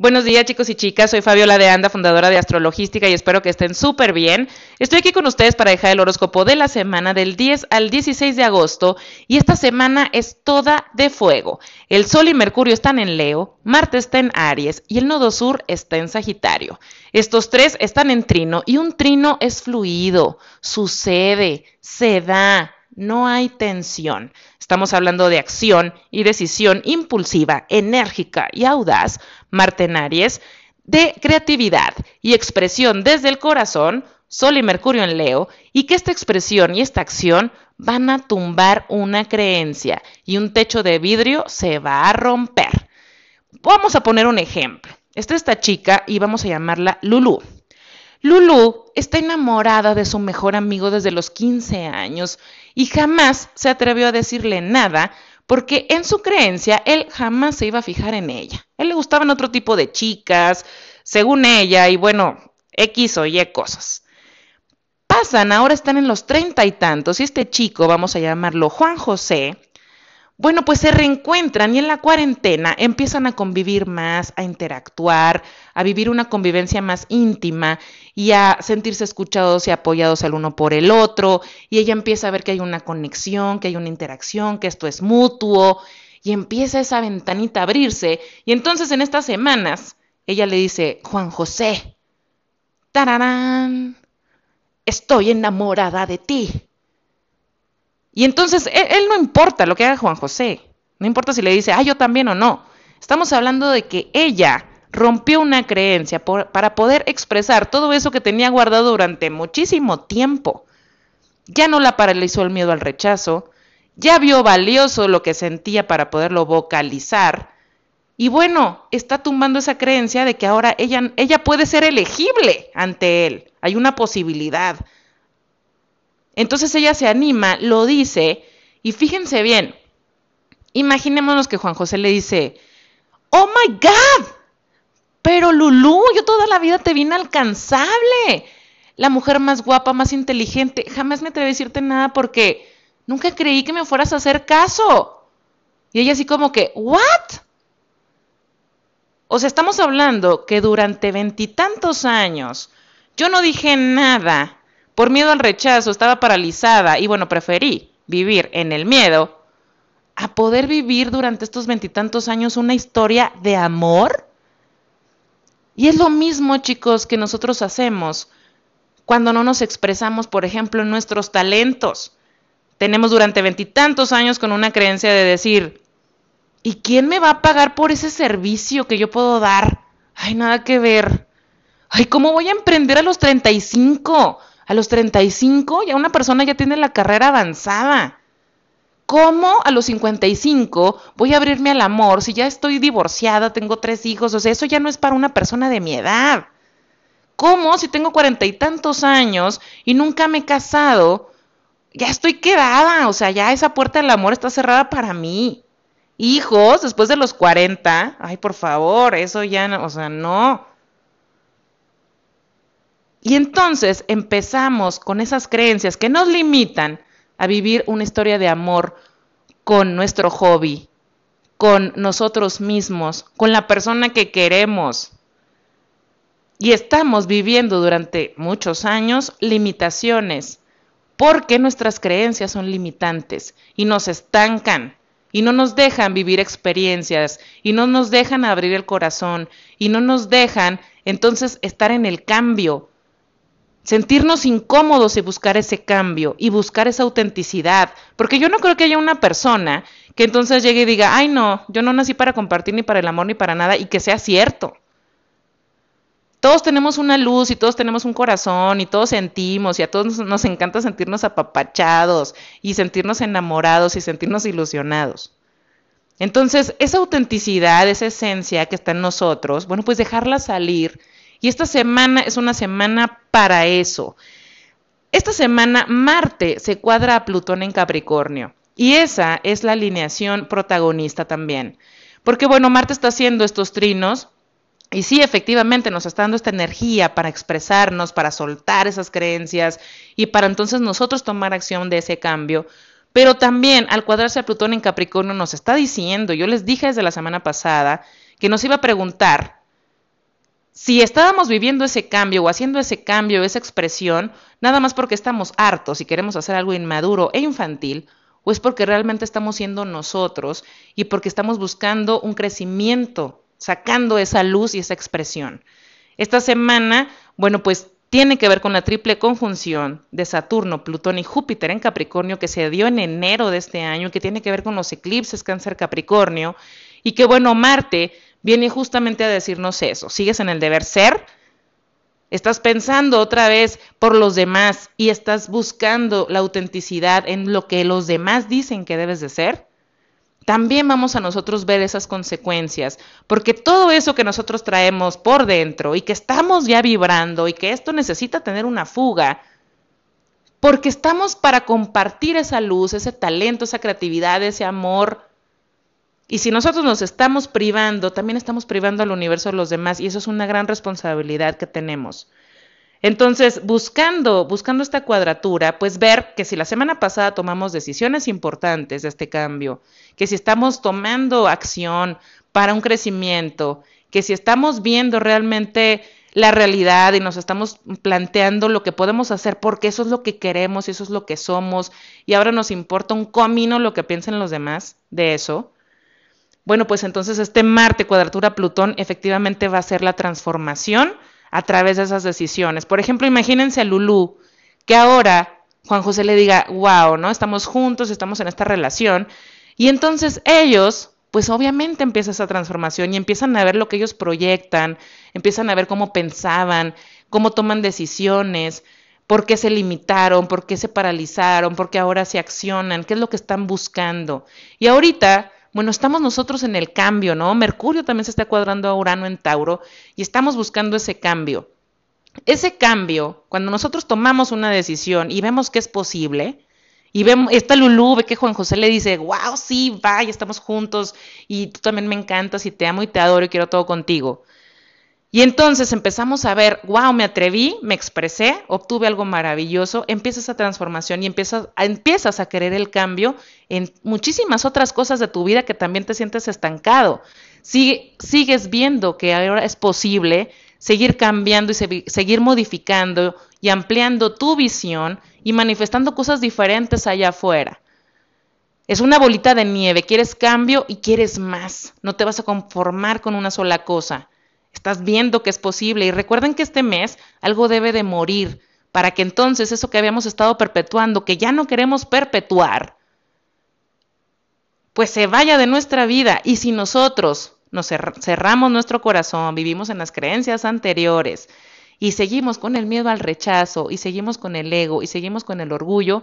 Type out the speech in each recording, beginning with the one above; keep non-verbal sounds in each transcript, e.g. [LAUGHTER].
Buenos días chicos y chicas, soy Fabiola de Anda, fundadora de Astrologística y espero que estén súper bien. Estoy aquí con ustedes para dejar el horóscopo de la semana del 10 al 16 de agosto y esta semana es toda de fuego. El Sol y Mercurio están en Leo, Marte está en Aries y el Nodo Sur está en Sagitario. Estos tres están en trino y un trino es fluido, sucede, se da, no hay tensión. Estamos hablando de acción y decisión impulsiva, enérgica y audaz, Aries, de creatividad y expresión desde el corazón, Sol y Mercurio en Leo, y que esta expresión y esta acción van a tumbar una creencia y un techo de vidrio se va a romper. Vamos a poner un ejemplo. Esta es esta chica y vamos a llamarla Lulu. Lulu está enamorada de su mejor amigo desde los 15 años y jamás se atrevió a decirle nada porque en su creencia él jamás se iba a fijar en ella. Él le gustaban otro tipo de chicas, según ella, y bueno, X o Y cosas. Pasan, ahora están en los treinta y tantos, y este chico, vamos a llamarlo Juan José, bueno, pues se reencuentran y en la cuarentena empiezan a convivir más, a interactuar, a vivir una convivencia más íntima y a sentirse escuchados y apoyados el uno por el otro. Y ella empieza a ver que hay una conexión, que hay una interacción, que esto es mutuo y empieza esa ventanita a abrirse. Y entonces en estas semanas ella le dice, Juan José, tararán, estoy enamorada de ti. Y entonces e-, él, no importa lo que haga Juan José, no importa si le dice, ah, yo también o no. Estamos hablando de que ella rompió una creencia para poder expresar todo eso que tenía guardado durante muchísimo tiempo. Ya no la paralizó el miedo al rechazo, ya vio valioso lo que sentía para poderlo vocalizar. Y bueno, está tumbando esa creencia de que ahora ella, ella puede ser elegible ante él. Hay una posibilidad. Entonces ella se anima, lo dice, y fíjense bien, imaginémonos que Juan José le dice, oh my God, pero Lulú, yo toda la vida te vi inalcanzable, la mujer más guapa, más inteligente, jamás me atreví a decirte nada porque nunca creí que me fueras a hacer caso. Y ella así como que, ¿what? O sea, estamos hablando que durante veintitantos años yo no dije nada por miedo al rechazo estaba paralizada y bueno, preferí vivir en el miedo a poder vivir durante estos veintitantos años una historia de amor. Y es lo mismo, chicos, que nosotros hacemos cuando no nos expresamos, por ejemplo, en nuestros talentos. Tenemos durante veintitantos años con una creencia de decir, ¿y quién me va a pagar por ese servicio que yo puedo dar? Ay, nada que ver. Ay, ¿cómo voy a emprender a los 35? A los 35 ya una persona ya tiene la carrera avanzada. ¿Cómo a los 55 voy a abrirme al amor si ya estoy divorciada, tengo tres hijos? O sea, eso ya no es para una persona de mi edad. ¿Cómo si tengo cuarenta y tantos años y nunca me he casado? Ya estoy quedada, o sea, ya esa puerta del amor está cerrada para mí. Hijos, después de los 40, ay, por favor, eso ya, o sea, no. Y entonces empezamos con esas creencias que nos limitan a vivir una historia de amor con nuestro hobby, con nosotros mismos, con la persona que queremos. Y estamos viviendo durante muchos años limitaciones, porque nuestras creencias son limitantes y nos estancan y no nos dejan vivir experiencias y no nos dejan abrir el corazón y no nos dejan entonces estar en el cambio, sentirnos incómodos y buscar ese cambio y buscar esa autenticidad, porque yo no creo que haya una persona que entonces llegue y diga, ay no, yo no nací para compartir ni para el amor ni para nada y que sea cierto. Todos tenemos una luz y todos tenemos un corazón y todos sentimos y a todos nos encanta sentirnos apapachados y sentirnos enamorados y sentirnos ilusionados. Entonces, esa autenticidad, esa esencia que está en nosotros, bueno, pues dejarla salir y esta semana es una semana para eso. Esta semana Marte se cuadra a Plutón en Capricornio. Y esa es la alineación protagonista también. Porque bueno, Marte está haciendo estos trinos y sí, efectivamente nos está dando esta energía para expresarnos, para soltar esas creencias y para entonces nosotros tomar acción de ese cambio. Pero también al cuadrarse a Plutón en Capricornio nos está diciendo, yo les dije desde la semana pasada, que nos iba a preguntar si estábamos viviendo ese cambio o haciendo ese cambio, esa expresión, nada más porque estamos hartos y queremos hacer algo inmaduro e infantil, o es porque realmente estamos siendo nosotros y porque estamos buscando un crecimiento, sacando esa luz y esa expresión. Esta semana, bueno, pues tiene que ver con la triple conjunción de Saturno, Plutón y Júpiter en Capricornio que se dio en enero de este año, que tiene que ver con los eclipses Cáncer Capricornio, y que bueno, Marte viene justamente a decirnos eso. Sigues en el deber ser, estás pensando otra vez por los demás y estás buscando la autenticidad en lo que los demás dicen que debes de ser. También vamos a nosotros ver esas consecuencias, porque todo eso que nosotros traemos por dentro y que estamos ya vibrando y que esto necesita tener una fuga, porque estamos para compartir esa luz, ese talento, esa creatividad, ese amor, y si nosotros nos estamos privando, también estamos privando al universo de los demás y eso es una gran responsabilidad que tenemos. Entonces, buscando, buscando esta cuadratura, pues ver que si la semana pasada tomamos decisiones importantes de este cambio, que si estamos tomando acción para un crecimiento, que si estamos viendo realmente la realidad y nos estamos planteando lo que podemos hacer porque eso es lo que queremos y eso es lo que somos y ahora nos importa un comino lo que piensen los demás de eso, bueno, pues entonces este Marte cuadratura Plutón efectivamente va a ser la transformación a través de esas decisiones. Por ejemplo, imagínense a Lulú, que ahora Juan José le diga, wow, ¿no? Estamos juntos, estamos en esta relación. Y entonces ellos, pues obviamente empieza esa transformación y empiezan a ver lo que ellos proyectan, empiezan a ver cómo pensaban, cómo toman decisiones, por qué se limitaron, por qué se paralizaron, por qué ahora se accionan, qué es lo que están buscando. Y ahorita bueno, estamos nosotros en el cambio, ¿no? Mercurio también se está cuadrando a Urano en Tauro y estamos buscando ese cambio. Ese cambio, cuando nosotros tomamos una decisión y vemos que es posible, y vemos, está Lulú, ve que Juan José le dice, wow, sí, vaya, estamos juntos y tú también me encantas y te amo y te adoro y quiero todo contigo. Y entonces empezamos a ver, wow, me atreví, me expresé, obtuve algo maravilloso, empieza esa transformación y empiezas, empiezas a querer el cambio en muchísimas otras cosas de tu vida que también te sientes estancado. sigues viendo que ahora es posible seguir cambiando y seguir modificando y ampliando tu visión y manifestando cosas diferentes allá afuera. Es una bolita de nieve, quieres cambio y quieres más, no te vas a conformar con una sola cosa. Estás viendo que es posible y recuerden que este mes algo debe de morir para que entonces eso que habíamos estado perpetuando, que ya no queremos perpetuar, pues se vaya de nuestra vida. Y si nosotros nos cerramos nuestro corazón, vivimos en las creencias anteriores y seguimos con el miedo al rechazo y seguimos con el ego y seguimos con el orgullo,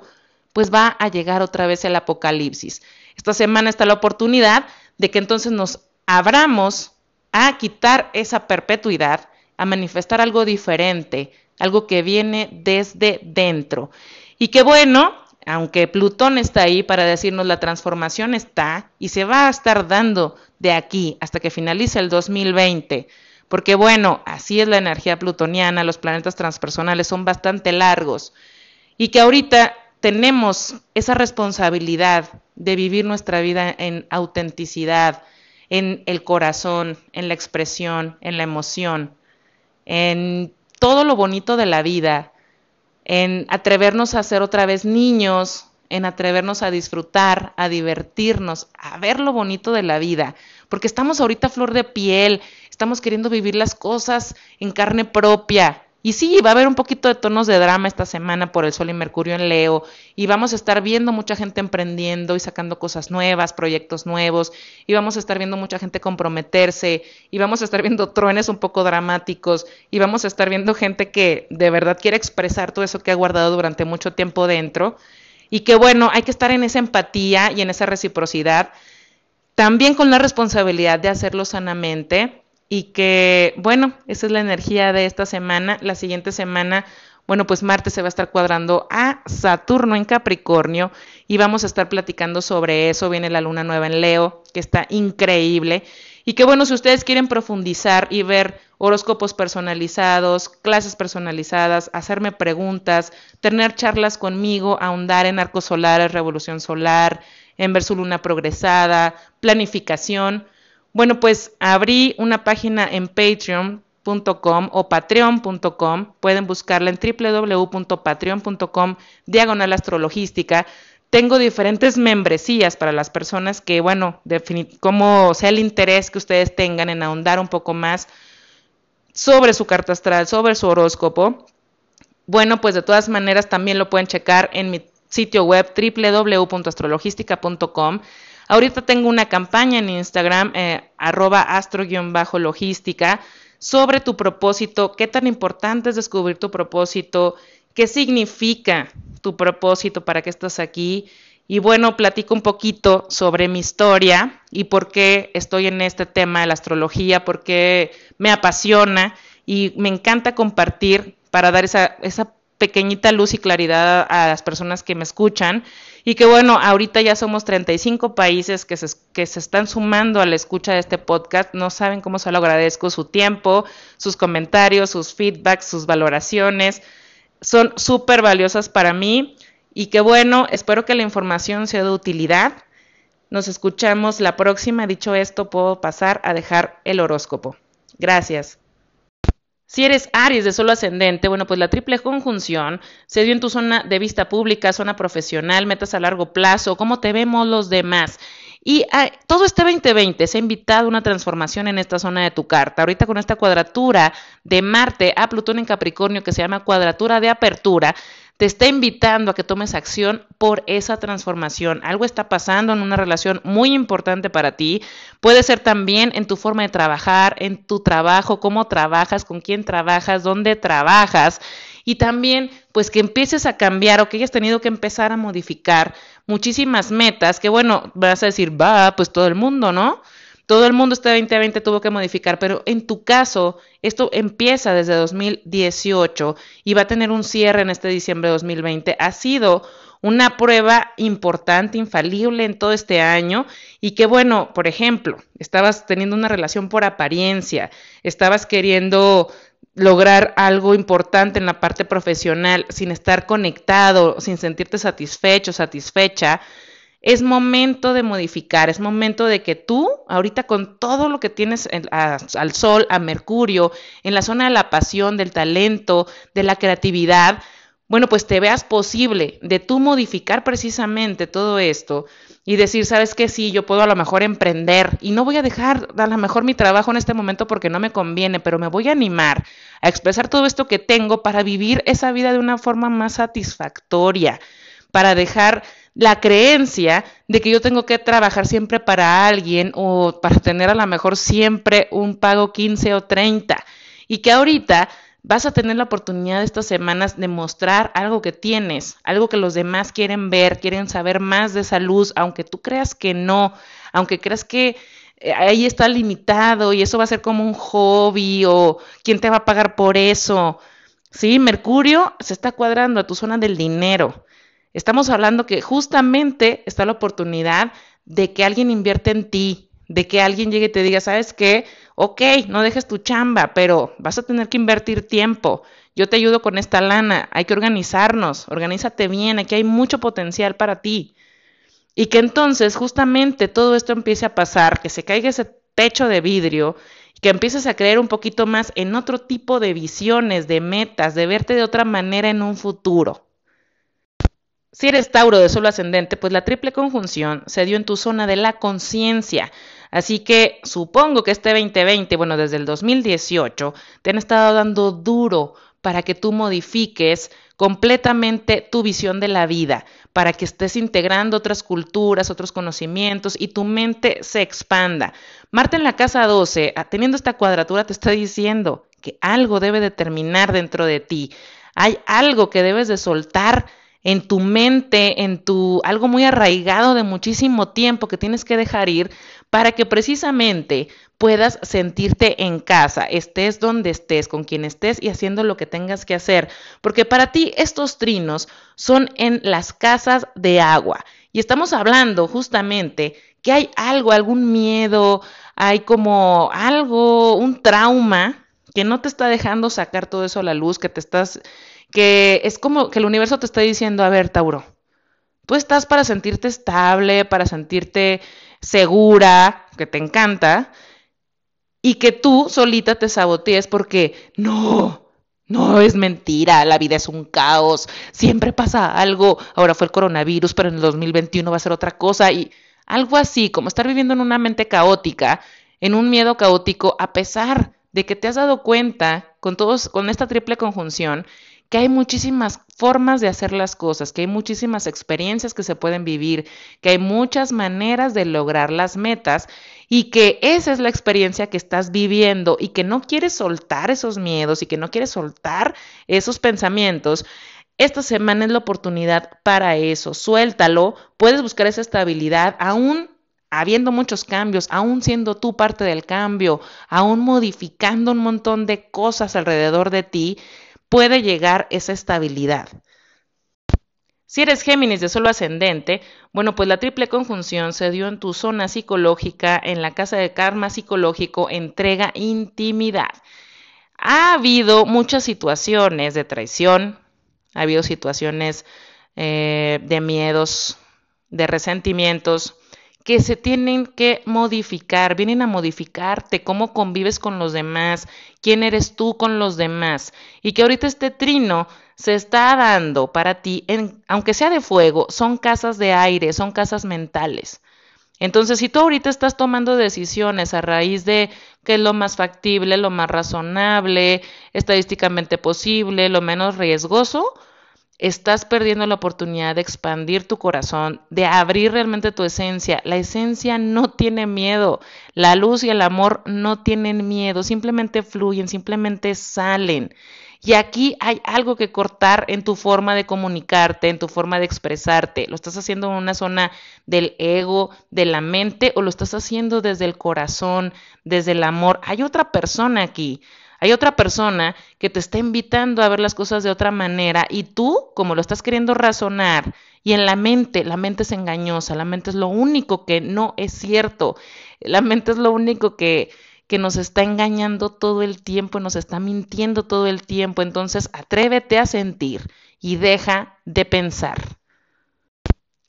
pues va a llegar otra vez el apocalipsis. Esta semana está la oportunidad de que entonces nos abramos a quitar esa perpetuidad, a manifestar algo diferente, algo que viene desde dentro. Y que bueno, aunque Plutón está ahí para decirnos la transformación está y se va a estar dando de aquí hasta que finalice el 2020. Porque bueno, así es la energía plutoniana, los planetas transpersonales son bastante largos. Y que ahorita tenemos esa responsabilidad de vivir nuestra vida en autenticidad, en el corazón, en la expresión, en la emoción, en todo lo bonito de la vida, en atrevernos a ser otra vez niños, en atrevernos a disfrutar, a divertirnos, a ver lo bonito de la vida, porque estamos ahorita flor de piel, estamos queriendo vivir las cosas en carne propia, y sí, va a haber un poquito de tonos de drama esta semana por el Sol y Mercurio en Leo, y vamos a estar viendo mucha gente emprendiendo y sacando cosas nuevas, proyectos nuevos, y vamos a estar viendo mucha gente comprometerse, y vamos a estar viendo [LAUGHS] truenes un poco dramáticos, y vamos a estar viendo gente que de verdad quiere expresar todo eso que ha guardado durante mucho tiempo dentro, y que bueno, hay que estar en esa empatía y en esa reciprocidad, también con la responsabilidad de hacerlo sanamente y que, bueno, esa es la energía de esta semana. La siguiente semana, bueno, pues Marte se va a estar cuadrando a Saturno en Capricornio y vamos a estar platicando sobre eso. Viene la luna nueva en Leo, que está increíble. Y que bueno, si ustedes quieren profundizar y ver horóscopos personalizados, clases personalizadas, hacerme preguntas, tener charlas conmigo, ahondar en arcos solares, revolución solar, en ver su luna progresada, planificación, bueno, pues abrí una página en Patreon o patreon.com. Pueden buscarla en www.patreon.com diagonal astrologística. Tengo diferentes membresías para las personas que, bueno, como sea el interés que ustedes tengan en ahondar un poco más sobre su carta astral, sobre su horóscopo. Bueno, pues de todas maneras también lo pueden checar en mi sitio web www.astrologística.com. Ahorita tengo una campaña en Instagram, eh, arroba astro-logística, sobre tu propósito, qué tan importante es descubrir tu propósito, qué significa tu propósito, para qué estás aquí. Y bueno, platico un poquito sobre mi historia y por qué estoy en este tema de la astrología, por qué me apasiona y me encanta compartir para dar esa, esa pequeñita luz y claridad a las personas que me escuchan y que bueno, ahorita ya somos 35 países que se, que se están sumando a la escucha de este podcast. No saben cómo se lo agradezco su tiempo, sus comentarios, sus feedbacks, sus valoraciones. Son súper valiosas para mí y que bueno, espero que la información sea de utilidad. Nos escuchamos la próxima. Dicho esto, puedo pasar a dejar el horóscopo. Gracias. Si eres Aries de solo ascendente, bueno, pues la triple conjunción se dio en tu zona de vista pública, zona profesional, metas a largo plazo, cómo te vemos los demás. Y todo este 2020 se ha invitado a una transformación en esta zona de tu carta. Ahorita con esta cuadratura de Marte a Plutón en Capricornio que se llama cuadratura de apertura, te está invitando a que tomes acción por esa transformación. Algo está pasando en una relación muy importante para ti. Puede ser también en tu forma de trabajar, en tu trabajo, cómo trabajas, con quién trabajas, dónde trabajas. Y también, pues que empieces a cambiar o que hayas tenido que empezar a modificar muchísimas metas que, bueno, vas a decir, va, pues todo el mundo, ¿no? Todo el mundo este 2020 tuvo que modificar, pero en tu caso, esto empieza desde 2018 y va a tener un cierre en este diciembre de 2020. Ha sido una prueba importante, infalible en todo este año y que bueno, por ejemplo, estabas teniendo una relación por apariencia, estabas queriendo lograr algo importante en la parte profesional sin estar conectado, sin sentirte satisfecho, satisfecha, es momento de modificar, es momento de que tú, ahorita con todo lo que tienes al sol, a Mercurio, en la zona de la pasión, del talento, de la creatividad, bueno, pues te veas posible de tú modificar precisamente todo esto y decir, sabes que sí, yo puedo a lo mejor emprender y no voy a dejar a lo mejor mi trabajo en este momento porque no me conviene, pero me voy a animar a expresar todo esto que tengo para vivir esa vida de una forma más satisfactoria, para dejar la creencia de que yo tengo que trabajar siempre para alguien o para tener a lo mejor siempre un pago 15 o 30 y que ahorita vas a tener la oportunidad de estas semanas de mostrar algo que tienes, algo que los demás quieren ver, quieren saber más de esa luz, aunque tú creas que no, aunque creas que eh, ahí está limitado y eso va a ser como un hobby o quién te va a pagar por eso. Sí, Mercurio se está cuadrando a tu zona del dinero. Estamos hablando que justamente está la oportunidad de que alguien invierte en ti, de que alguien llegue y te diga, ¿sabes qué? Ok, no dejes tu chamba, pero vas a tener que invertir tiempo. Yo te ayudo con esta lana, hay que organizarnos, organízate bien, aquí hay mucho potencial para ti. Y que entonces justamente todo esto empiece a pasar, que se caiga ese techo de vidrio, que empieces a creer un poquito más en otro tipo de visiones, de metas, de verte de otra manera en un futuro. Si eres Tauro de solo ascendente, pues la triple conjunción se dio en tu zona de la conciencia. Así que supongo que este 2020, bueno, desde el 2018, te han estado dando duro para que tú modifiques completamente tu visión de la vida, para que estés integrando otras culturas, otros conocimientos y tu mente se expanda. Marte en la casa 12, ah, teniendo esta cuadratura, te está diciendo que algo debe de terminar dentro de ti. Hay algo que debes de soltar en tu mente, en tu algo muy arraigado de muchísimo tiempo que tienes que dejar ir para que precisamente puedas sentirte en casa, estés donde estés, con quien estés y haciendo lo que tengas que hacer, porque para ti estos trinos son en las casas de agua. Y estamos hablando justamente que hay algo, algún miedo, hay como algo, un trauma que no te está dejando sacar todo eso a la luz, que te estás que es como que el universo te está diciendo, a ver, Tauro, tú estás para sentirte estable, para sentirte segura, que te encanta, y que tú solita te sabotees porque no, no es mentira, la vida es un caos, siempre pasa algo, ahora fue el coronavirus, pero en el 2021 va a ser otra cosa y algo así, como estar viviendo en una mente caótica, en un miedo caótico, a pesar de que te has dado cuenta con todos, con esta triple conjunción, que hay muchísimas formas de hacer las cosas, que hay muchísimas experiencias que se pueden vivir, que hay muchas maneras de lograr las metas y que esa es la experiencia que estás viviendo y que no quieres soltar esos miedos y que no quieres soltar esos pensamientos, esta semana es la oportunidad para eso. Suéltalo, puedes buscar esa estabilidad aún habiendo muchos cambios, aún siendo tú parte del cambio, aún modificando un montón de cosas alrededor de ti, puede llegar esa estabilidad. Si eres Géminis de solo ascendente, bueno, pues la triple conjunción se dio en tu zona psicológica, en la casa de karma psicológico, entrega intimidad. Ha habido muchas situaciones de traición, ha habido situaciones eh, de miedos, de resentimientos, que se tienen que modificar, vienen a modificarte, cómo convives con los demás, quién eres tú con los demás. Y que ahorita este trino se está dando para ti, en, aunque sea de fuego, son casas de aire, son casas mentales. Entonces, si tú ahorita estás tomando decisiones a raíz de qué es lo más factible, lo más razonable, estadísticamente posible, lo menos riesgoso, estás perdiendo la oportunidad de expandir tu corazón, de abrir realmente tu esencia. La esencia no tiene miedo, la luz y el amor no tienen miedo, simplemente fluyen, simplemente salen. Y aquí hay algo que cortar en tu forma de comunicarte, en tu forma de expresarte. ¿Lo estás haciendo en una zona del ego, de la mente, o lo estás haciendo desde el corazón, desde el amor? Hay otra persona aquí. Hay otra persona que te está invitando a ver las cosas de otra manera y tú, como lo estás queriendo razonar, y en la mente, la mente es engañosa, la mente es lo único que no es cierto, la mente es lo único que, que nos está engañando todo el tiempo, nos está mintiendo todo el tiempo, entonces atrévete a sentir y deja de pensar.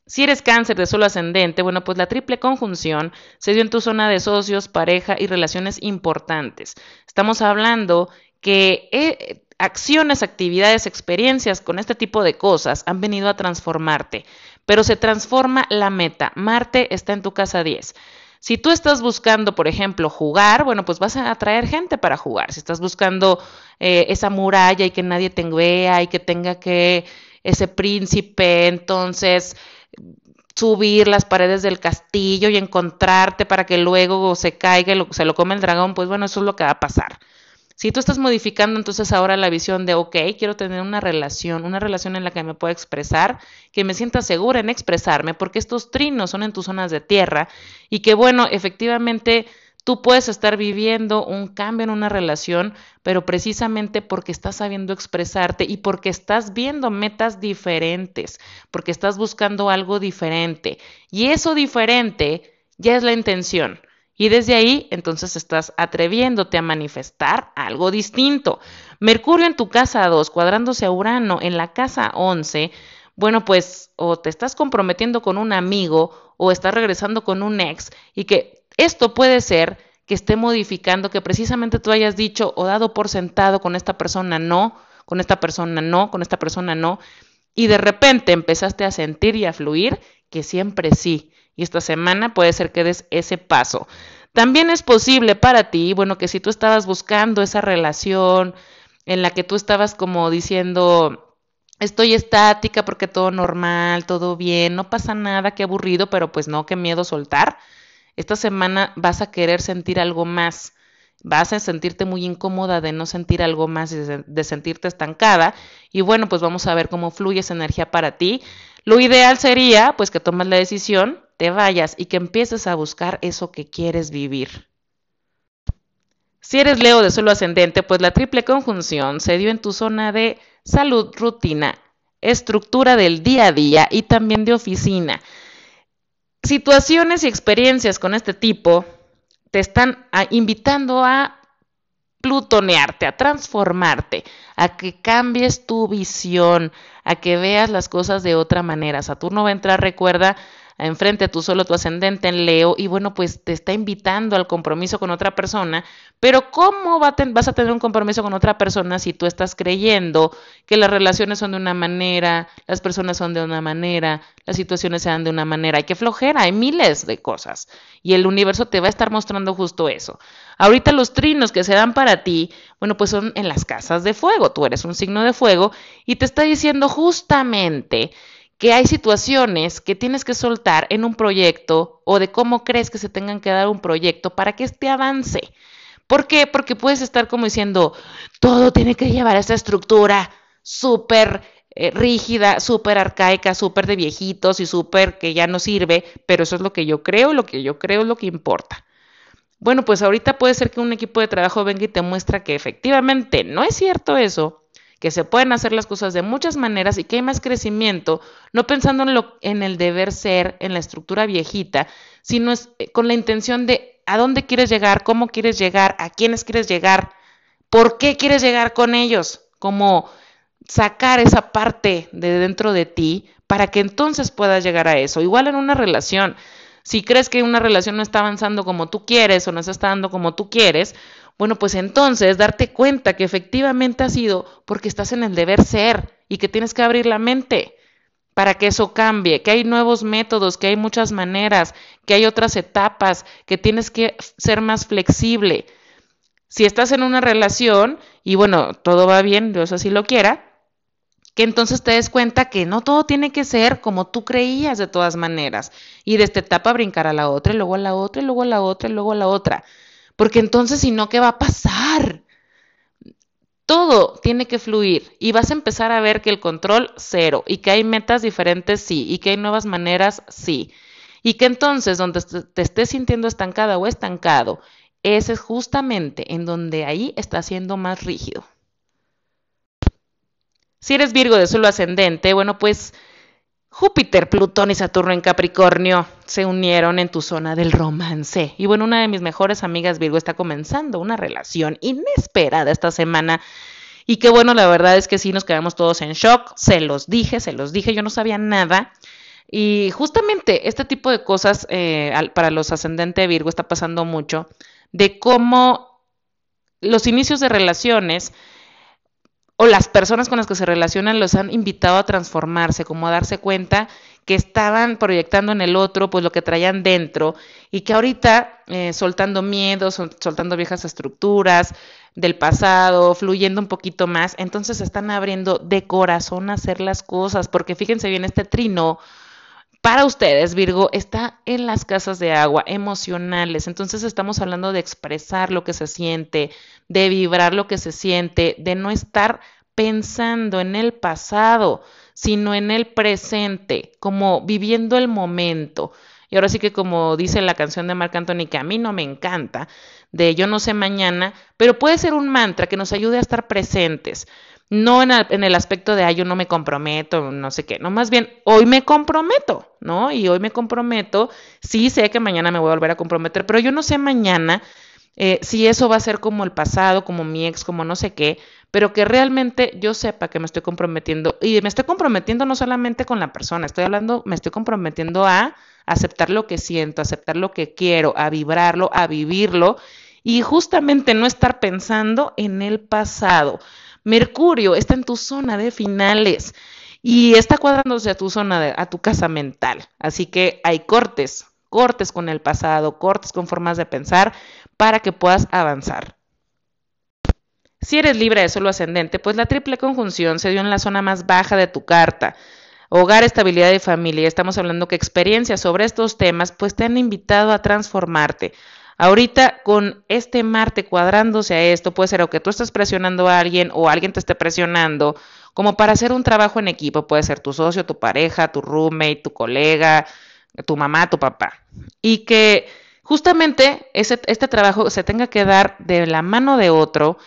Si eres cáncer de solo ascendente, bueno, pues la triple conjunción se dio en tu zona de socios, pareja y relaciones importantes. Estamos hablando que eh, acciones, actividades, experiencias con este tipo de cosas han venido a transformarte, pero se transforma la meta. Marte está en tu casa 10. Si tú estás buscando, por ejemplo, jugar, bueno, pues vas a atraer gente para jugar. Si estás buscando eh, esa muralla y que nadie te vea y que tenga que ese príncipe, entonces subir las paredes del castillo y encontrarte para que luego se caiga y se lo come el dragón, pues bueno, eso es lo que va a pasar. Si tú estás modificando entonces ahora la visión de, ok, quiero tener una relación, una relación en la que me pueda expresar, que me sienta segura en expresarme, porque estos trinos son en tus zonas de tierra y que bueno, efectivamente Tú puedes estar viviendo un cambio en una relación, pero precisamente porque estás sabiendo expresarte y porque estás viendo metas diferentes, porque estás buscando algo diferente. Y eso diferente ya es la intención. Y desde ahí, entonces estás atreviéndote a manifestar algo distinto. Mercurio en tu casa 2, cuadrándose a Urano en la casa 11, bueno, pues o te estás comprometiendo con un amigo o estás regresando con un ex y que esto puede ser que esté modificando, que precisamente tú hayas dicho o dado por sentado con esta persona no, con esta persona no, con esta persona no, y de repente empezaste a sentir y a fluir que siempre sí. Y esta semana puede ser que des ese paso. También es posible para ti, bueno, que si tú estabas buscando esa relación en la que tú estabas como diciendo, estoy estática porque todo normal, todo bien, no pasa nada, qué aburrido, pero pues no, qué miedo soltar. Esta semana vas a querer sentir algo más, vas a sentirte muy incómoda de no sentir algo más, de, sentirte estancada. Y bueno, pues vamos a ver cómo fluye esa energía para ti. Lo ideal sería, pues, que tomes la decisión, te vayas y que empieces a buscar eso que quieres vivir. Si eres Leo de suelo ascendente, pues la triple conjunción se dio en tu zona de salud, rutina, estructura del día a día y también de oficina situaciones y experiencias con este tipo te están ah, invitando a plutonearte, a transformarte, a que cambies tu visión, a que veas las cosas de otra manera. Saturno va a entrar, recuerda, enfrente tú solo tu ascendente en Leo y bueno, pues te está invitando al compromiso con otra persona, pero ¿cómo vas a tener un compromiso con otra persona si tú estás creyendo que las relaciones son de una manera, las personas son de una manera, las situaciones se dan de una manera? Hay que flojera, hay miles de cosas y el universo te va a estar mostrando justo eso. Ahorita los trinos que se dan para ti, bueno, pues son en las casas de fuego, tú eres un signo de fuego y te está diciendo justamente que hay situaciones que tienes que soltar en un proyecto o de cómo crees que se tengan que dar un proyecto para que este avance. ¿Por qué? Porque puedes estar como diciendo, todo tiene que llevar a esta estructura súper eh, rígida, súper arcaica, súper de viejitos y súper que ya no sirve, pero eso es lo que yo creo, lo que yo creo es lo que importa. Bueno, pues ahorita puede ser que un equipo de trabajo venga y te muestra que efectivamente no es cierto eso, que se pueden hacer las cosas de muchas maneras y que hay más crecimiento, no pensando en, lo, en el deber ser, en la estructura viejita, sino es, eh, con la intención de a dónde quieres llegar, cómo quieres llegar, a quiénes quieres llegar, por qué quieres llegar con ellos, como sacar esa parte de dentro de ti para que entonces puedas llegar a eso. Igual en una relación, si crees que una relación no está avanzando como tú quieres o no se está dando como tú quieres, bueno, pues entonces darte cuenta que efectivamente ha sido porque estás en el deber ser y que tienes que abrir la mente para que eso cambie, que hay nuevos métodos, que hay muchas maneras, que hay otras etapas, que tienes que ser más flexible. Si estás en una relación y bueno, todo va bien, Dios así lo quiera, que entonces te des cuenta que no todo tiene que ser como tú creías de todas maneras y de esta etapa brincar a la otra y luego a la otra y luego a la otra y luego a la otra. Porque entonces, si no, ¿qué va a pasar? Todo tiene que fluir y vas a empezar a ver que el control cero y que hay metas diferentes sí y que hay nuevas maneras sí. Y que entonces donde te estés sintiendo estancada o estancado, ese es justamente en donde ahí está siendo más rígido. Si eres Virgo de suelo ascendente, bueno, pues Júpiter, Plutón y Saturno en Capricornio se unieron en tu zona del romance. Y bueno, una de mis mejores amigas Virgo está comenzando una relación inesperada esta semana. Y qué bueno, la verdad es que sí nos quedamos todos en shock. Se los dije, se los dije, yo no sabía nada. Y justamente este tipo de cosas eh, para los ascendentes Virgo está pasando mucho, de cómo los inicios de relaciones o las personas con las que se relacionan los han invitado a transformarse, como a darse cuenta que estaban proyectando en el otro pues lo que traían dentro y que ahorita eh, soltando miedos, soltando viejas estructuras del pasado, fluyendo un poquito más, entonces están abriendo de corazón a hacer las cosas, porque fíjense bien, este trino para ustedes, Virgo, está en las casas de agua emocionales. Entonces estamos hablando de expresar lo que se siente, de vibrar lo que se siente, de no estar pensando en el pasado, sino en el presente, como viviendo el momento. Y ahora sí que como dice la canción de Marc Anthony, que a mí no me encanta, de yo no sé mañana, pero puede ser un mantra que nos ayude a estar presentes. No en, el aspecto de, ay, yo no me comprometo, no sé qué, no, más bien, hoy me comprometo, ¿no? Y hoy me comprometo, sí sé que mañana me voy a volver a comprometer, pero yo no sé mañana eh, si eso va a ser como el pasado, como mi ex, como no sé qué, pero que realmente yo sepa que me estoy comprometiendo y me estoy comprometiendo no solamente con la persona, estoy hablando, me estoy comprometiendo a aceptar lo que siento, aceptar lo que quiero, a vibrarlo, a vivirlo y justamente no estar pensando en el pasado. Mercurio está en tu zona de finales y está cuadrándose a tu zona, de, a tu casa mental. Así que hay cortes, cortes con el pasado, cortes con formas de pensar para que puedas avanzar. Si eres libre de solo ascendente, pues la triple conjunción se dio en la zona más baja de tu carta. Hogar, estabilidad y familia. Estamos hablando que experiencias sobre estos temas pues te han invitado a transformarte. Ahorita con este Marte cuadrándose a esto, puede ser o que tú estés presionando a alguien o alguien te esté presionando, como para hacer un trabajo en equipo. Puede ser tu socio, tu pareja, tu roommate, tu colega, tu mamá, tu papá. Y que justamente ese, este trabajo se tenga que dar de la mano de otro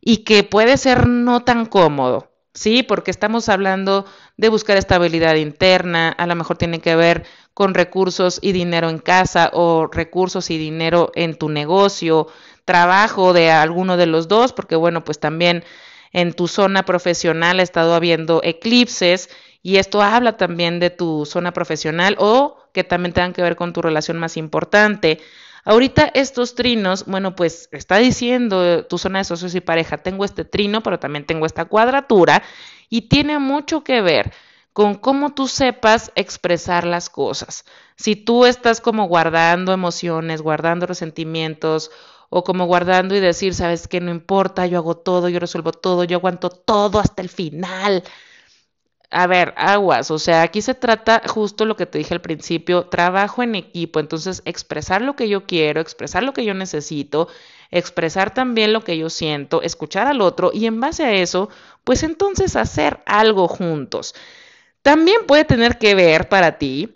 y que puede ser no tan cómodo. Sí, porque estamos hablando de buscar estabilidad interna, a lo mejor tiene que ver con recursos y dinero en casa o recursos y dinero en tu negocio, trabajo de alguno de los dos, porque bueno, pues también en tu zona profesional ha estado habiendo eclipses y esto habla también de tu zona profesional o que también tengan que ver con tu relación más importante. Ahorita estos trinos, bueno, pues está diciendo tu zona de socios y pareja, tengo este trino, pero también tengo esta cuadratura y tiene mucho que ver con cómo tú sepas expresar las cosas. Si tú estás como guardando emociones, guardando resentimientos o como guardando y decir, sabes que no importa, yo hago todo, yo resuelvo todo, yo aguanto todo hasta el final a ver, aguas, o sea, aquí se trata justo lo que te dije al principio, trabajo en equipo, entonces expresar lo que yo quiero, expresar lo que yo necesito, expresar también lo que yo siento, escuchar al otro y en base a eso, pues entonces hacer algo juntos. También puede tener que ver para ti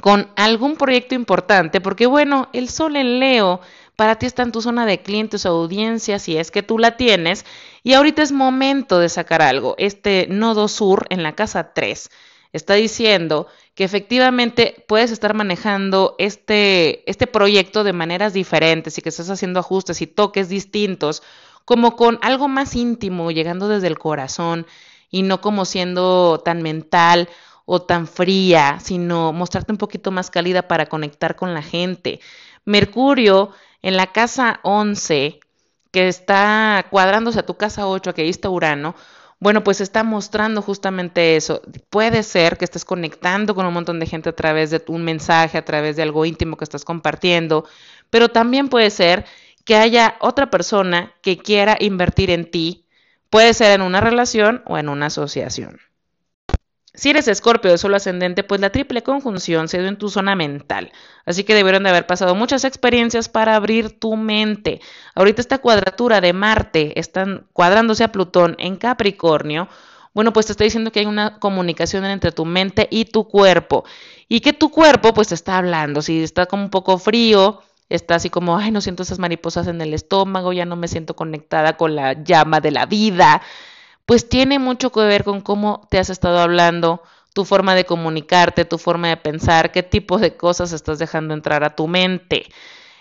con algún proyecto importante, porque bueno, el sol en Leo para ti está en tu zona de clientes o audiencia, si es que tú la tienes, y ahorita es momento de sacar algo. Este nodo sur en la casa 3 está diciendo que efectivamente puedes estar manejando este, este proyecto de maneras diferentes y que estás haciendo ajustes y toques distintos, como con algo más íntimo, llegando desde el corazón y no como siendo tan mental o tan fría, sino mostrarte un poquito más cálida para conectar con la gente. Mercurio en la casa 11, que está cuadrándose a tu casa 8, que ahí está Urano, bueno, pues está mostrando justamente eso. Puede ser que estés conectando con un montón de gente a través de un mensaje, a través de algo íntimo que estás compartiendo, pero también puede ser que haya otra persona que quiera invertir en ti. Puede ser en una relación o en una asociación. Si eres escorpio de solo ascendente, pues la triple conjunción se dio en tu zona mental. Así que debieron de haber pasado muchas experiencias para abrir tu mente. Ahorita esta cuadratura de Marte están cuadrándose a Plutón en Capricornio. Bueno, pues te está diciendo que hay una comunicación entre tu mente y tu cuerpo. Y que tu cuerpo pues te está hablando. Si está como un poco frío, está así como, ay, no siento esas mariposas en el estómago, ya no me siento conectada con la llama de la vida pues tiene mucho que ver con cómo te has estado hablando, tu forma de comunicarte, tu forma de pensar, qué tipo de cosas estás dejando entrar a tu mente.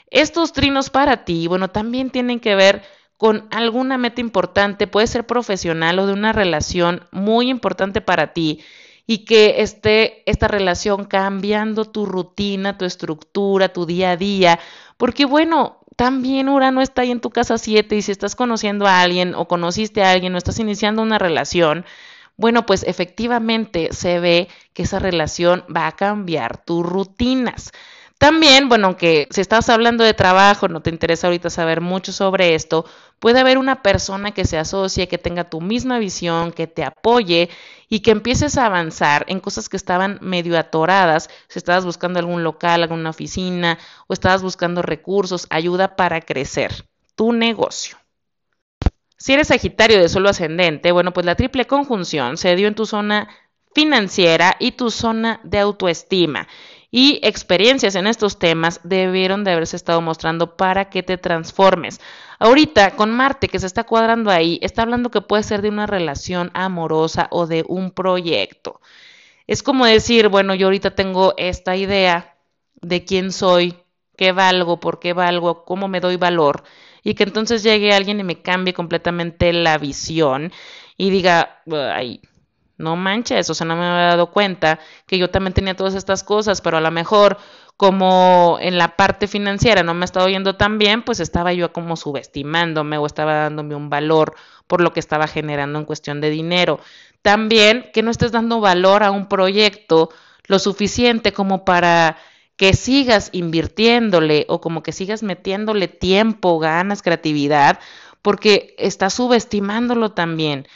Estos trinos para ti, bueno, también tienen que ver con alguna meta importante, puede ser profesional o de una relación muy importante para ti y que esté esta relación cambiando tu rutina, tu estructura, tu día a día, porque bueno, también Urano está ahí en tu casa 7 y si estás conociendo a alguien o conociste a alguien o estás iniciando una relación, bueno, pues efectivamente se ve que esa relación va a cambiar tus rutinas. También, bueno, aunque si estás hablando de trabajo, no te interesa ahorita saber mucho sobre esto, puede haber una persona que se asocie, que tenga tu misma visión, que te apoye y que empieces a avanzar en cosas que estaban medio atoradas, si estabas buscando algún local, alguna oficina o estabas buscando recursos, ayuda para crecer tu negocio. Si eres Sagitario de solo ascendente, bueno, pues la triple conjunción se dio en tu zona financiera y tu zona de autoestima y experiencias en estos temas debieron de haberse estado mostrando para que te transformes. Ahorita con Marte que se está cuadrando ahí, está hablando que puede ser de una relación amorosa o de un proyecto. Es como decir, bueno, yo ahorita tengo esta idea de quién soy, qué valgo, por qué valgo, cómo me doy valor, y que entonces llegue alguien y me cambie completamente la visión y diga, ay, no manches, o sea, no me había dado cuenta que yo también tenía todas estas cosas, pero a lo mejor como en la parte financiera no me estaba yendo tan bien, pues estaba yo como subestimándome o estaba dándome un valor por lo que estaba generando en cuestión de dinero. También que no estés dando valor a un proyecto lo suficiente como para que sigas invirtiéndole o como que sigas metiéndole tiempo, ganas, creatividad, porque estás subestimándolo también.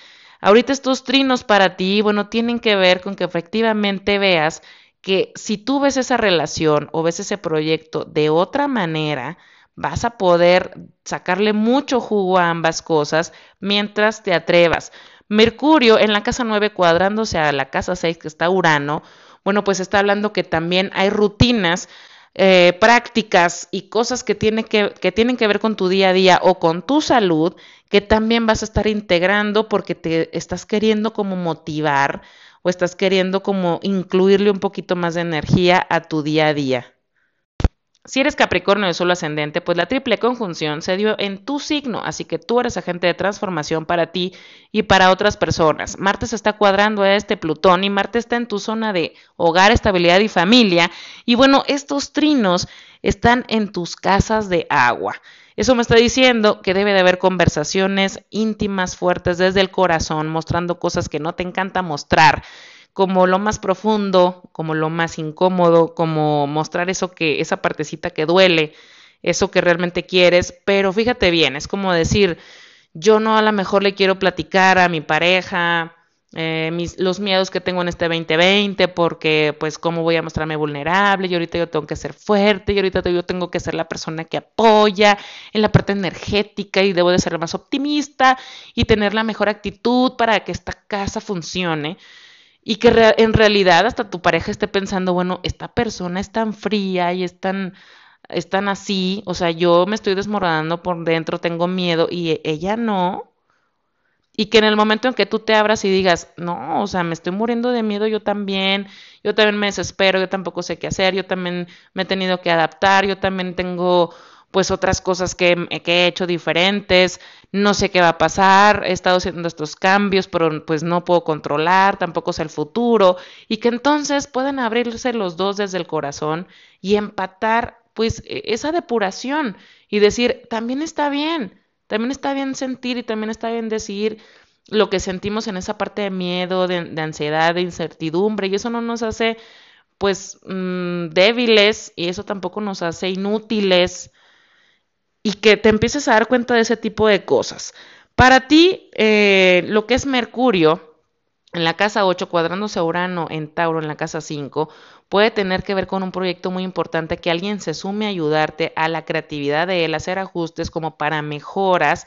Ahorita estos trinos para ti, bueno, tienen que ver con que efectivamente veas que si tú ves esa relación o ves ese proyecto de otra manera, vas a poder sacarle mucho jugo a ambas cosas mientras te atrevas. Mercurio en la casa 9 cuadrándose a la casa 6 que está Urano, bueno, pues está hablando que también hay rutinas eh, prácticas y cosas que, tiene que, que tienen que ver con tu día a día o con tu salud, que también vas a estar integrando porque te estás queriendo como motivar o estás queriendo como incluirle un poquito más de energía a tu día a día. Si eres Capricornio de solo ascendente, pues la triple conjunción se dio en tu signo, así que tú eres agente de transformación para ti y para otras personas. Marte se está cuadrando a este Plutón y Marte está en tu zona de hogar, estabilidad y familia. Y bueno, estos trinos están en tus casas de agua. Eso me está diciendo que debe de haber conversaciones íntimas, fuertes desde el corazón, mostrando cosas que no te encanta mostrar como lo más profundo, como lo más incómodo, como mostrar eso que, esa partecita que duele, eso que realmente quieres, pero fíjate bien, es como decir, yo no a lo mejor le quiero platicar a mi pareja eh, mis, los miedos que tengo en este 2020, porque pues cómo voy a mostrarme vulnerable, y ahorita yo tengo que ser fuerte, y ahorita yo tengo que ser la persona que apoya en la parte energética y debo de ser más optimista y tener la mejor actitud para que esta casa funcione y que en realidad hasta tu pareja esté pensando, bueno, esta persona es tan fría y es tan, es tan así, o sea, yo me estoy desmoronando por dentro, tengo miedo y e, ella no. Y que en el momento en que tú te abras y digas, no, o sea, me estoy muriendo de miedo yo también, yo también me desespero, yo tampoco sé qué hacer, yo también me he tenido que adaptar, yo también tengo pues otras cosas que, que, he hecho diferentes, no sé qué va a pasar, he estado haciendo estos cambios, pero pues no puedo controlar, tampoco sé el futuro, y que entonces pueden abrirse los dos desde el corazón y empatar pues e, esa depuración y decir, también está bien, también está bien sentir y también está bien decir lo que sentimos en esa parte de miedo, de, ansiedad, de incertidumbre, y eso no nos hace pues mmm, débiles y eso tampoco nos hace inútiles y que te empieces a dar cuenta de ese tipo de cosas. Para ti, eh, lo que es Mercurio en la casa 8, cuadrándose Urano en Tauro en la casa 5, puede tener que ver con un proyecto muy importante que alguien se sume a ayudarte a la creatividad de él, hacer ajustes como para mejoras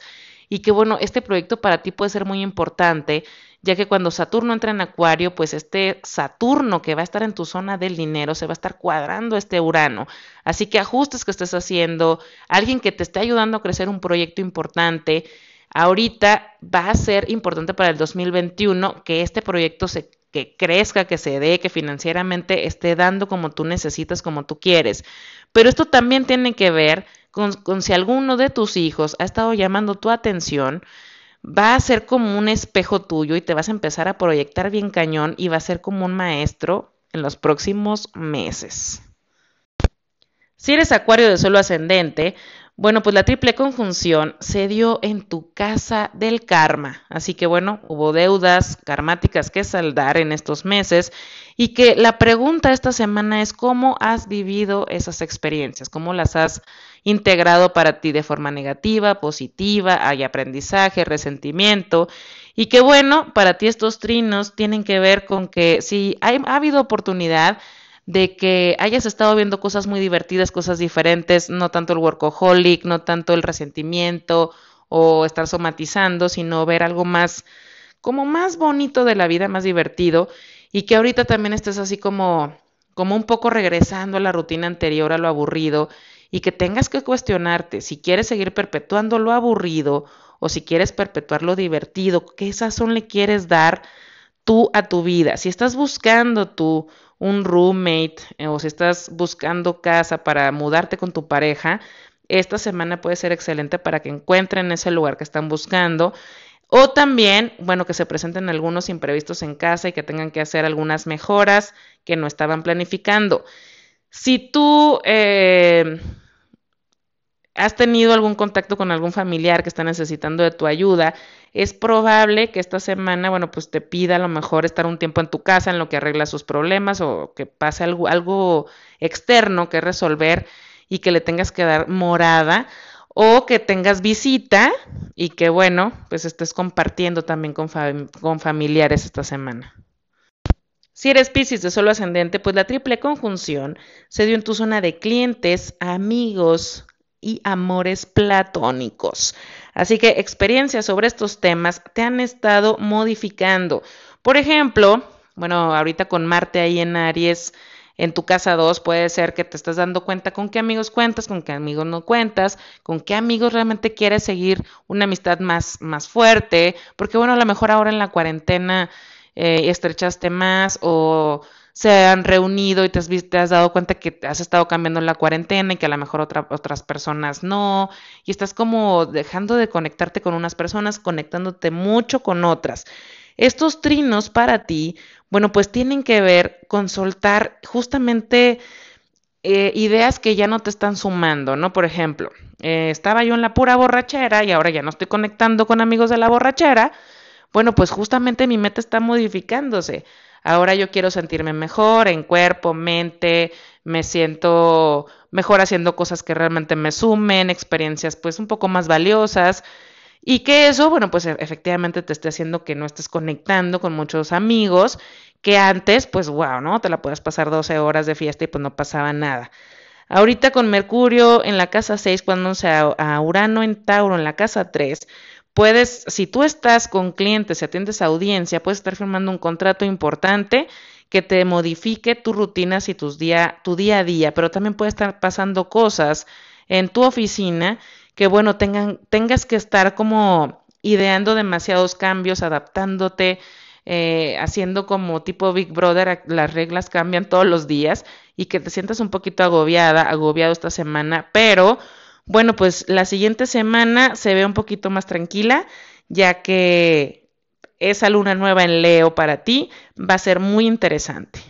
y que bueno, este proyecto para ti puede ser muy importante ya que cuando Saturno entra en Acuario, pues este Saturno que va a estar en tu zona del dinero se va a estar cuadrando este Urano. Así que ajustes que estés haciendo, alguien que te esté ayudando a crecer un proyecto importante, ahorita va a ser importante para el 2021 que este proyecto se que crezca, que se dé, que financieramente esté dando como tú necesitas, como tú quieres. Pero esto también tiene que ver con, con si alguno de tus hijos ha estado llamando tu atención, va a ser como un espejo tuyo y te vas a empezar a proyectar bien cañón y va a ser como un maestro en los próximos meses. Si eres acuario de suelo ascendente, bueno, pues la triple conjunción se dio en tu casa del karma. Así que bueno, hubo deudas karmáticas que saldar en estos meses y que la pregunta esta semana es cómo has vivido esas experiencias, cómo las has integrado para ti de forma negativa, positiva, hay aprendizaje, resentimiento y que bueno, para ti estos trinos tienen que ver con que si ha habido oportunidad, de que hayas estado viendo cosas muy divertidas, cosas diferentes, no tanto el workaholic, no tanto el resentimiento o estar somatizando, sino ver algo más, como más bonito de la vida, más divertido, y que ahorita también estés así como, como un poco regresando a la rutina anterior, a lo aburrido, y que tengas que cuestionarte si quieres seguir perpetuando lo aburrido o si quieres perpetuar lo divertido, qué sazón le quieres dar tú a tu vida. Si estás buscando tu un roommate eh, o si estás buscando casa para mudarte con tu pareja, esta semana puede ser excelente para que encuentren ese lugar que están buscando. O también, bueno, que se presenten algunos imprevistos en casa y que tengan que hacer algunas mejoras que no estaban planificando. Si tú eh, has tenido algún contacto con algún familiar que está necesitando de tu ayuda, es probable que esta semana, bueno, pues te pida a lo mejor estar un tiempo en tu casa en lo que arregla sus problemas o que pase algo, externo que resolver y que le tengas que dar morada o que tengas visita y que, bueno, pues estés compartiendo también con, con familiares esta semana. Si eres Pisces de solo ascendente, pues la triple conjunción se dio en tu zona de clientes, amigos, y amores platónicos. Así que experiencias sobre estos temas te han estado modificando. Por ejemplo, bueno, ahorita con Marte ahí en Aries, en tu casa 2 puede ser que te estás dando cuenta con qué amigos cuentas, con qué amigos no cuentas, con qué amigos realmente quieres seguir una amistad más, más fuerte, porque bueno, a lo mejor ahora en la cuarentena eh, estrechaste más o se han reunido y te has, te has dado cuenta que has estado cambiando la cuarentena y que a lo mejor otras personas no, y estás como dejando de conectarte con unas personas, conectándote mucho con otras. Estos trinos para ti, bueno, pues tienen que ver con soltar justamente eh, ideas que ya no te están sumando, ¿no? Por ejemplo, eh, estaba yo en la pura borrachera y ahora ya no estoy conectando con amigos de la borrachera. Bueno, pues justamente mi meta está modificándose. Ahora yo quiero sentirme mejor en cuerpo, mente, me siento mejor haciendo cosas que realmente me sumen, experiencias pues un poco más valiosas. Y que eso, bueno, pues e, efectivamente te esté haciendo que no estés conectando con muchos amigos que antes, pues wow, ¿no? Te la puedes pasar 12 horas de fiesta y pues no pasaba nada. Ahorita con Mercurio en la casa 6, cuando sea a Urano en Tauro en la casa 3, puedes, si tú estás con clientes y atiendes a audiencia, puedes estar firmando un contrato importante que te modifique tus rutinas y tus día, tu día a día, pero también puede estar pasando cosas en tu oficina que, bueno, tengan, tengas que estar como ideando demasiados cambios, adaptándote, eh, haciendo como tipo Big Brother, las reglas cambian todos los días y que te sientas un poquito agobiada, agobiado esta semana, pero bueno, pues la siguiente semana se ve un poquito más tranquila, ya que esa luna nueva en Leo para ti va a ser muy interesante.